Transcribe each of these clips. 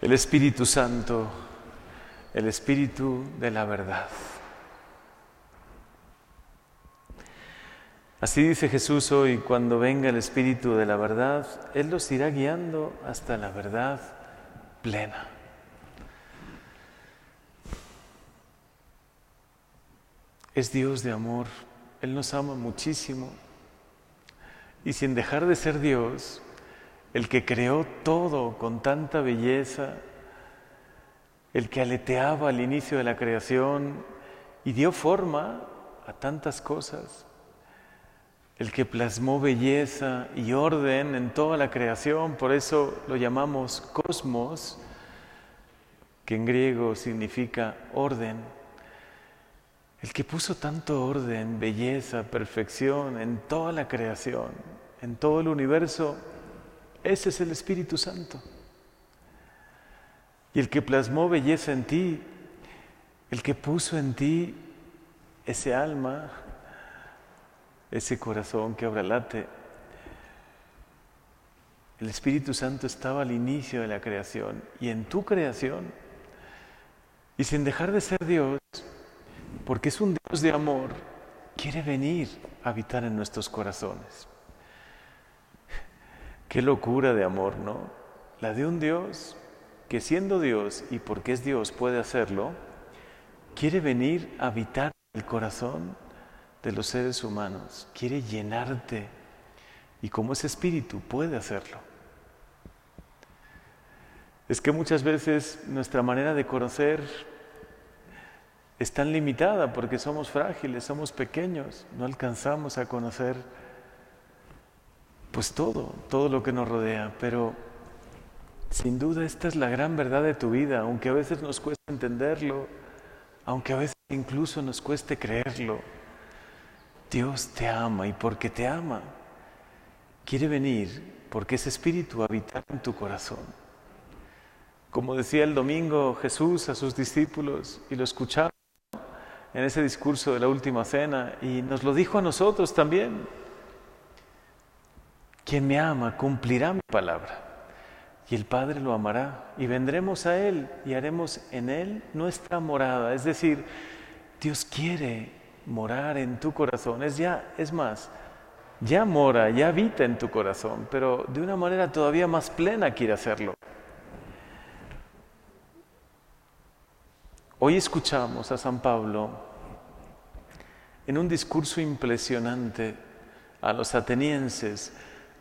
el Espíritu Santo, el Espíritu de la verdad. Así dice Jesús hoy, cuando venga el Espíritu de la verdad, Él los irá guiando hasta la verdad plena. Es Dios de amor, Él nos ama muchísimo. Y sin dejar de ser Dios, el que creó todo con tanta belleza, el que aleteaba al inicio de la creación y dio forma a tantas cosas, el que plasmó belleza y orden en toda la creación, por eso lo llamamos cosmos, que en griego significa orden. El que puso tanto orden, belleza, perfección en toda la creación, en todo el universo, ese es el Espíritu Santo. Y el que plasmó belleza en ti, el que puso en ti ese alma, ese corazón que ahora late. El Espíritu Santo estaba al inicio de la creación y en tu creación, y sin dejar de ser Dios, porque es un Dios de amor, quiere venir a habitar en nuestros corazones. Qué locura de amor, ¿no? La de un Dios que siendo Dios y porque es Dios puede hacerlo, quiere venir a habitar el corazón de los seres humanos, quiere llenarte y como ese espíritu puede hacerlo. Es que muchas veces nuestra manera de conocer es tan limitada porque somos frágiles, somos pequeños, no alcanzamos a conocer pues todo, todo lo que nos rodea, pero sin duda esta es la gran verdad de tu vida, aunque a veces nos cueste entenderlo, aunque a veces incluso nos cueste creerlo. Dios te ama y porque te ama, quiere venir porque ese espíritu habita en tu corazón. Como decía el domingo Jesús a sus discípulos y lo escuchaba en ese discurso de la última cena y nos lo dijo a nosotros también. Quien me ama cumplirá mi palabra y el Padre lo amará y vendremos a Él y haremos en Él nuestra morada. Es decir, Dios quiere morar en tu corazón. Es ya, es más, ya mora, ya habita en tu corazón, pero de una manera todavía más plena quiere hacerlo. Hoy escuchamos a San Pablo en un discurso impresionante a los atenienses.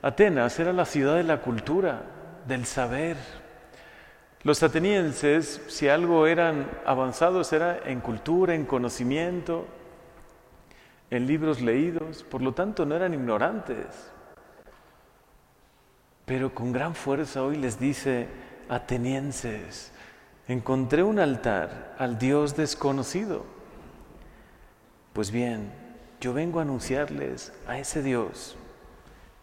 Atenas era la ciudad de la cultura, del saber. Los atenienses, si algo eran avanzados, era en cultura, en conocimiento, en libros leídos, por lo tanto no eran ignorantes. Pero con gran fuerza hoy les dice, atenienses, encontré un altar al Dios desconocido. Pues bien, yo vengo a anunciarles a ese Dios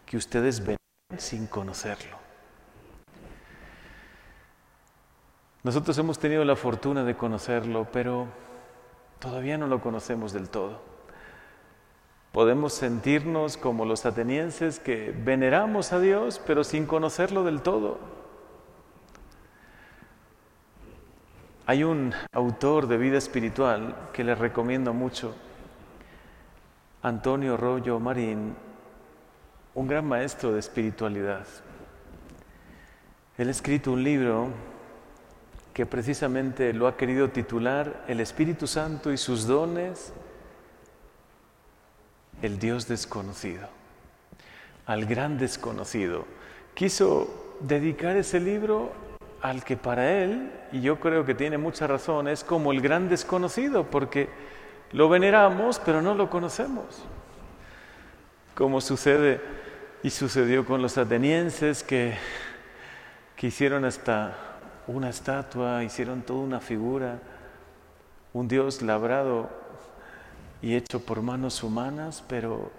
que ustedes ven sin conocerlo. Nosotros hemos tenido la fortuna de conocerlo, pero todavía no lo conocemos del todo. Podemos sentirnos como los atenienses que veneramos a Dios, pero sin conocerlo del todo. Hay un autor de vida espiritual que le recomiendo mucho, Antonio Rollo Marín, un gran maestro de espiritualidad. Él ha escrito un libro que precisamente lo ha querido titular El Espíritu Santo y sus dones el Dios desconocido, al gran desconocido. Quiso dedicar ese libro al que para él, y yo creo que tiene mucha razón, es como el gran desconocido, porque lo veneramos, pero no lo conocemos. Como sucede y sucedió con los atenienses que, que hicieron hasta una estatua, hicieron toda una figura, un Dios labrado y hecho por manos humanas, pero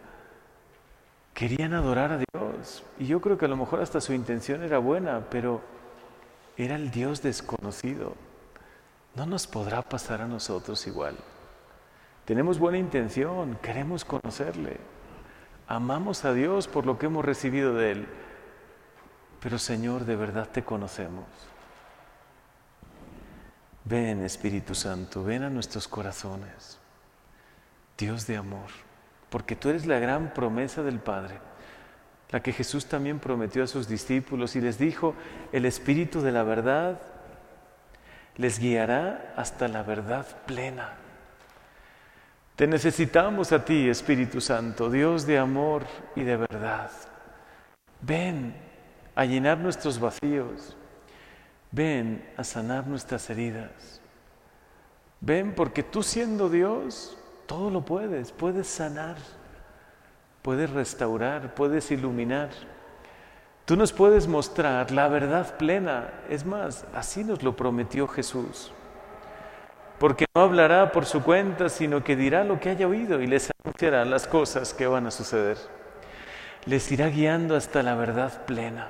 querían adorar a Dios. Y yo creo que a lo mejor hasta su intención era buena, pero era el Dios desconocido. No nos podrá pasar a nosotros igual. Tenemos buena intención, queremos conocerle. Amamos a Dios por lo que hemos recibido de Él. Pero Señor, de verdad te conocemos. Ven Espíritu Santo, ven a nuestros corazones. Dios de amor, porque tú eres la gran promesa del Padre, la que Jesús también prometió a sus discípulos y les dijo, el Espíritu de la verdad les guiará hasta la verdad plena. Te necesitamos a ti, Espíritu Santo, Dios de amor y de verdad. Ven a llenar nuestros vacíos. Ven a sanar nuestras heridas. Ven porque tú siendo Dios, todo lo puedes, puedes sanar, puedes restaurar, puedes iluminar. Tú nos puedes mostrar la verdad plena. Es más, así nos lo prometió Jesús. Porque no hablará por su cuenta, sino que dirá lo que haya oído y les anunciará las cosas que van a suceder. Les irá guiando hasta la verdad plena.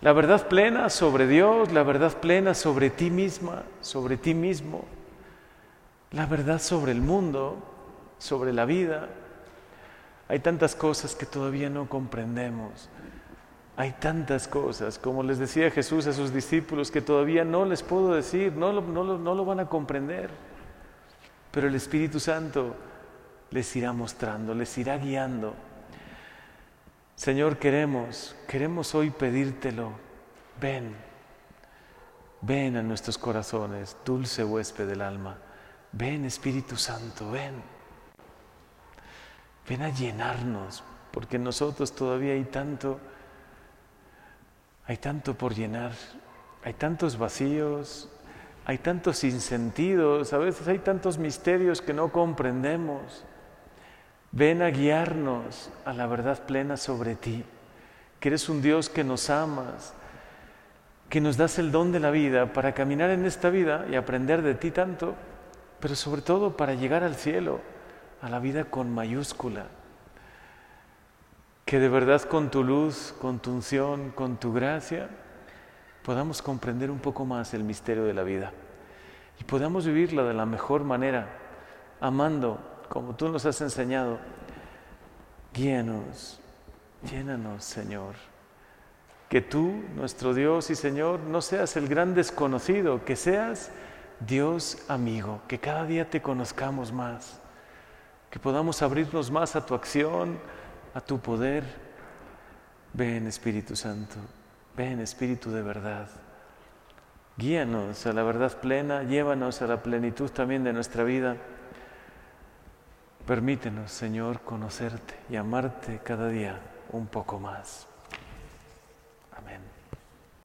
La verdad plena sobre Dios, la verdad plena sobre ti misma, sobre ti mismo la verdad sobre el mundo, sobre la vida. Hay tantas cosas que todavía no comprendemos. Hay tantas cosas, como les decía Jesús a sus discípulos, que todavía no les puedo decir, no lo, no no lo van a comprender. Pero el Espíritu Santo les irá mostrando, les irá guiando. Señor, queremos, queremos hoy pedírtelo. Ven, ven a nuestros corazones, dulce huésped del alma. Ven Espíritu Santo, ven. Ven a llenarnos, porque en nosotros todavía hay tanto, hay tanto por llenar, hay tantos vacíos, hay tantos sinsentidos, a veces hay tantos misterios que no comprendemos. Ven a guiarnos a la verdad plena sobre ti, que eres un Dios que nos amas, que nos das el don de la vida para caminar en esta vida y aprender de ti tanto pero sobre todo para llegar al cielo, a la vida con mayúscula. Que de verdad con tu luz, con tu unción, con tu gracia, podamos comprender un poco más el misterio de la vida y podamos vivirla de la mejor manera, amando como tú nos has enseñado. Guíanos, llénanos, Señor. Que tú, nuestro Dios y Señor, no seas el gran desconocido, que seas Dios amigo, que cada día te conozcamos más, que podamos abrirnos más a tu acción, a tu poder. Ven Espíritu Santo, ven Espíritu de verdad. Guíanos a la verdad plena, llévanos a la plenitud también de nuestra vida. Permítenos, Señor, conocerte y amarte cada día un poco más.